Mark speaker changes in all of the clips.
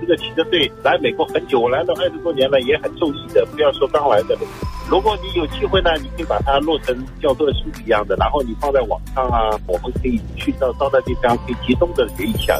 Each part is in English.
Speaker 1: 这个骑着队来美国很久，我来了二十多年了，也很受益的。不要说刚来的，如果你有机会呢，你可以把它落成教科书一样的，然后你放在网上啊，我们可以去到到那地方可以集中的学一下。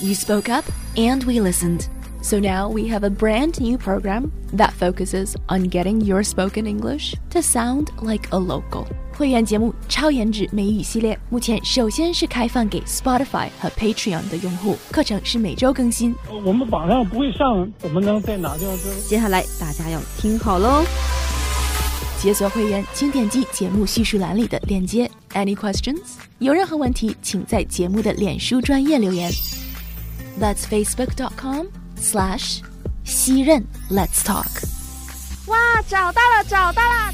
Speaker 2: You spoke up and we listened. So now we have a brand new program that focuses on getting your spoken English to sound like a local. 会员节目 超颜值美语系列目前首先是开放给 Spotify 和 Patreon 的用户，课程是每周更新。
Speaker 3: 我们网上不会上，怎么能在哪地方？
Speaker 4: 接下来大家要听好喽！
Speaker 2: 解锁会员，请点击节目叙述栏里的链接。Any questions？有任何问题，请在节目的脸书专业留言。That's facebook.com slash 西任 Let's talk。
Speaker 4: 哇，找到了，找到了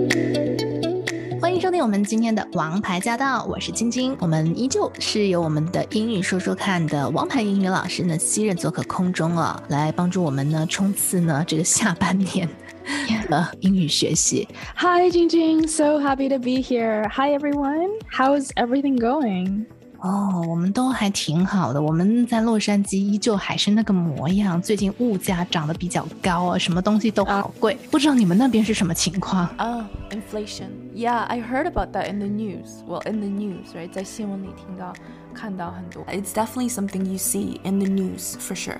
Speaker 5: 收听我们今天的《王牌驾到》，我是晶晶。我们依旧是由我们的英语说说看的王牌英语老师呢，昔日做客空中啊，来帮助我们呢冲刺呢这个下半年。的英语学习。
Speaker 6: Hi, Jingjing. So happy to be here. Hi, everyone. How's everything going?
Speaker 5: 哦，我们都还挺好的。我们在洛杉矶依旧还是那个模样。最近物价涨得比较高啊，什么东西都好贵。不知道你们那边是什么情况？
Speaker 6: 啊、uh,，inflation. Yeah, I heard about that in the news. Well, in the news, right? 在新闻里听到、看到很多。
Speaker 2: It's definitely something you see in the news for sure.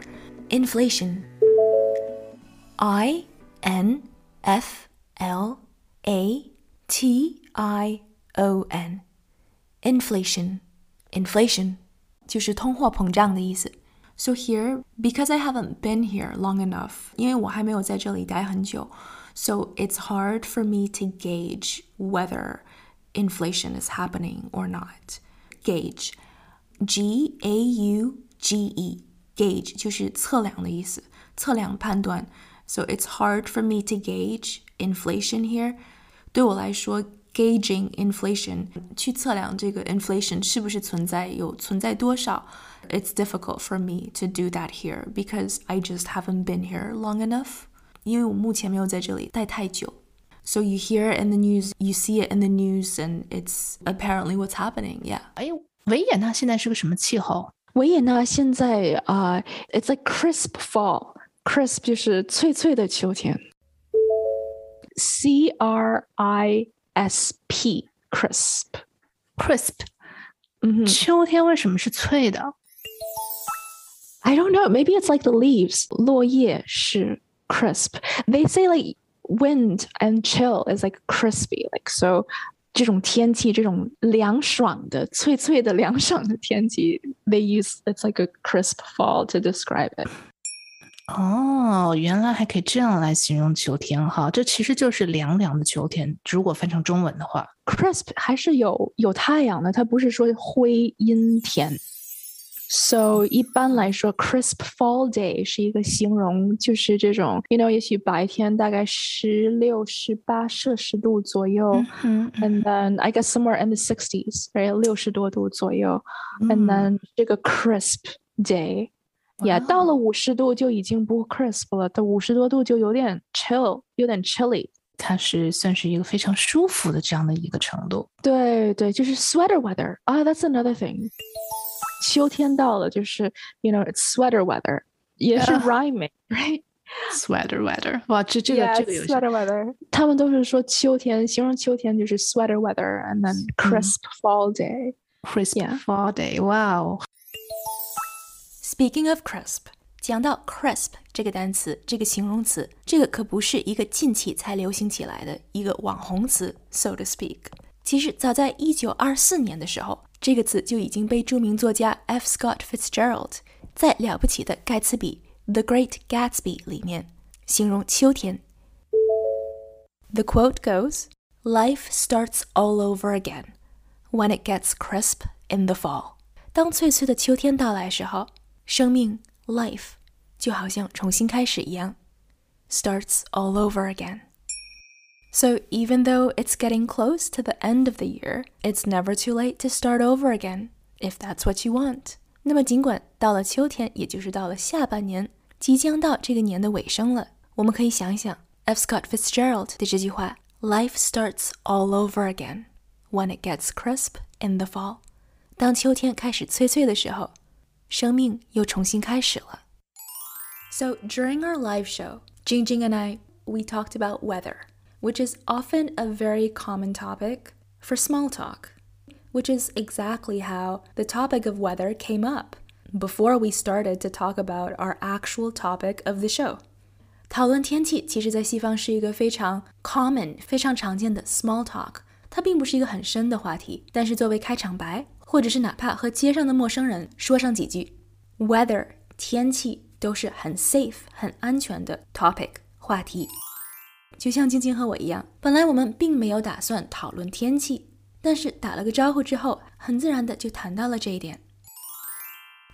Speaker 2: Inflation. I N F L A T I O N. Inflation. Inflation 就是通货膨胀的意思。So here, because I haven't been here long enough, 因为我还没有在这里待很久, so it's hard for me to gauge whether inflation is happening or not. Gauge, G A U G E, gauge 就是测量的意思，测量判断。So it's hard for me to gauge inflation here. 对我来说 ，gauging inflation 去测量这个 inflation 是不是存在，有存在多少，it's difficult for me to do that here because I just haven't been here long enough. 因为我目前没有在这里待太久。So you hear it in the news, you see it in the news, and it's apparently what's happening. Yeah.
Speaker 5: 哎，维也纳现在是个什么气候？
Speaker 6: 维也纳现在啊、uh,，it's like crisp fall. Crisp 就是脆脆的秋天。C R I S P crisp
Speaker 5: crisp，
Speaker 6: 嗯哼
Speaker 5: 秋天为什么是脆的？
Speaker 6: I don't know. Maybe it's like the leaves. 落叶是 crisp. They say like wind and chill is like crispy. Like so. 这种天气，这种凉爽的、脆脆的、凉爽的天气，they use it's like a crisp fall to describe it.
Speaker 5: 哦，原来还可以这样来形容秋天哈，这其实就是凉凉的秋天。如果翻成中文的话
Speaker 6: crisp 还是有有太阳的，它不是说灰阴天。So 一般来说，crisp fall day 是一个形容，就是这种，you know，也许白天大概十六、十八摄氏度左右、
Speaker 5: 嗯
Speaker 6: and then I guess somewhere in the sixties，right，六十多度左右、and then 这个 crisp day。Yeah，到了五十度就已经不 crisp 了，到五十多度就有点 chill，有点 chilly。
Speaker 5: 它是算是一个非常舒服的这样的一个程度。
Speaker 6: 对对，就是 sweater weather 啊、uh,，that's another thing。秋天到了，就是 you know it's sweater weather，也是
Speaker 5: rhyming，right？Sweater weather，哇，这这个这个有
Speaker 6: sweater weather，他们都是说秋天，形容秋天就是 sweater weather，and then crisp fall day。
Speaker 5: crisp
Speaker 6: Yeah.
Speaker 5: fall day，哇哦，
Speaker 2: Speaking of crisp，讲到 crisp 这个单词，这个形容词，这个可不是一个近期才流行起来的一个网红词，so to speak。其实早在一九二四年的时候，这个词就已经被着名作家 F. Scott Fitzgerald 在《了不起的盖茨比》（The Great Gatsby） 里面形容秋天。The quote goes, "Life starts all over again when it gets crisp in the fall." 当脆脆的秋天到来时候， 生命 life 就好像重新开始一样，starts all over again. So even though it's getting close to the end of the year, it's never too late to start over again, if that's what you want. 那么尽管到了秋天，也就是到了下半年，即将到这个年的尾声了，我们可以想一想 F. Scott Fitzgerald 的这句话：“Life starts all over again when it gets crisp in the fall。”当秋天开始脆脆的时候， 生命又重新开始了。So during our live show, Jingjing and I we talked about weather, which is often a very common topic for small talk, which is exactly how the topic of weather came up before we started to talk about our actual topic of the show. 讨论天气，其实在西方是一个非常 common、非常常见的 small talk。它并不是一个很深的话题，但是作为开场白， 或者是哪怕和街上的陌生人说上几句，weather 天气都是很 safe、很安全的 topic 话题。就像晶晶和我一样，本来我们并没有打算讨论天气，但是打了个招呼之后，很自然的就谈到了这一点。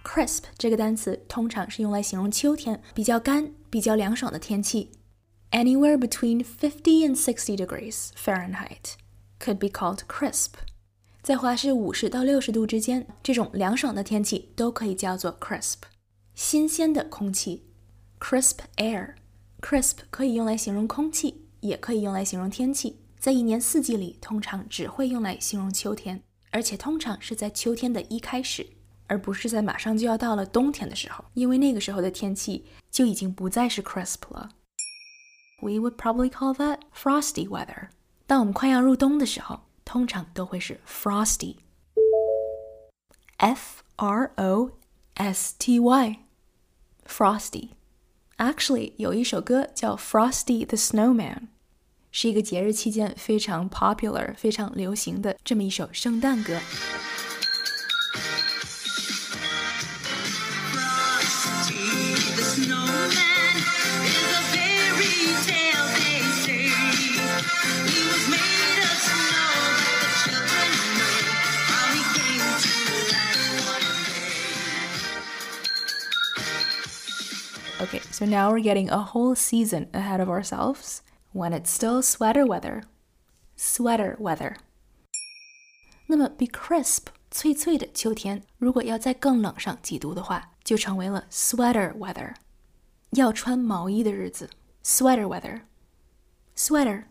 Speaker 2: Crisp 这个单词通常是用来形容秋天比较干、比较凉爽的天气。Anywhere between 50 and 60 degrees Fahrenheit could be called crisp。在华氏五十到六十度之间，这种凉爽的天气都可以叫做 crisp。新鲜的空气，crisp air。crisp 可以用来形容空气，也可以用来形容天气。在一年四季里，通常只会用来形容秋天，而且通常是在秋天的一开始。而不是在马上就要到了冬天的时候，因为那个时候的天气就已经不再是 crisp 了。We would probably call that frosty weather。当我们快要入冬的时候，通常都会是 frosty。F R O S T Y，frosty。Actually，有一首歌叫《Frosty the Snowman》，是一个节日期间非常 popular、非常流行的这么一首圣诞歌。 Okay, so now we're getting a whole season ahead of ourselves when it's still sweater weather. Sweater weather. 那么比 crisp 脆脆的秋天，如果要再更冷上几度的话，就成为了 sweater weather，要穿毛衣的日子。Sweater weather. Sweater.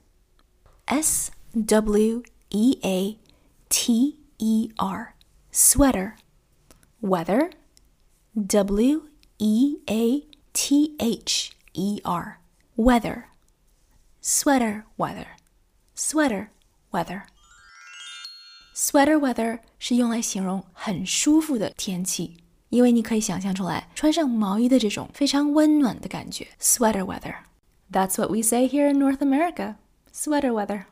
Speaker 2: S W E A T E R. Sweater. Weather. W E A T H E R, weather, sweater weather, sweater weather. Sweater weather 是用来形容很舒服的天气，因为你可以想象出来穿上毛衣的这种非常温暖的感觉。Sweater weather. That's what we say here in North America. Sweater weather.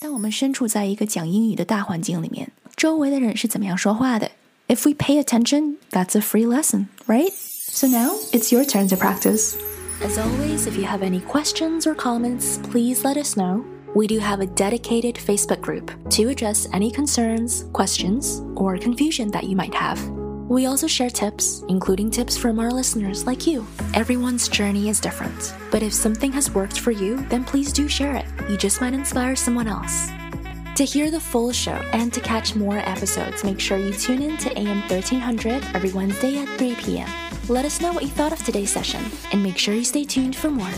Speaker 2: 当我们身处在一个讲英语的大环境里面，周围的人是怎么样说话的 ？if we pay attention, that's a free lesson, right? So now it's your turn to practice. As always, if you have any questions or comments, please let us know. We do have a dedicated Facebook group to address any concerns, questions, or confusion that you might have. We also share tips, including tips from our listeners like you. Everyone's journey is different, but if something has worked for you, then please do share it. You just might inspire someone else. To hear the full show and to catch more episodes, make sure you tune in to AM 1300 every Wednesday at 3 p.m. Let us know what you thought of today's session and make sure you stay tuned for more.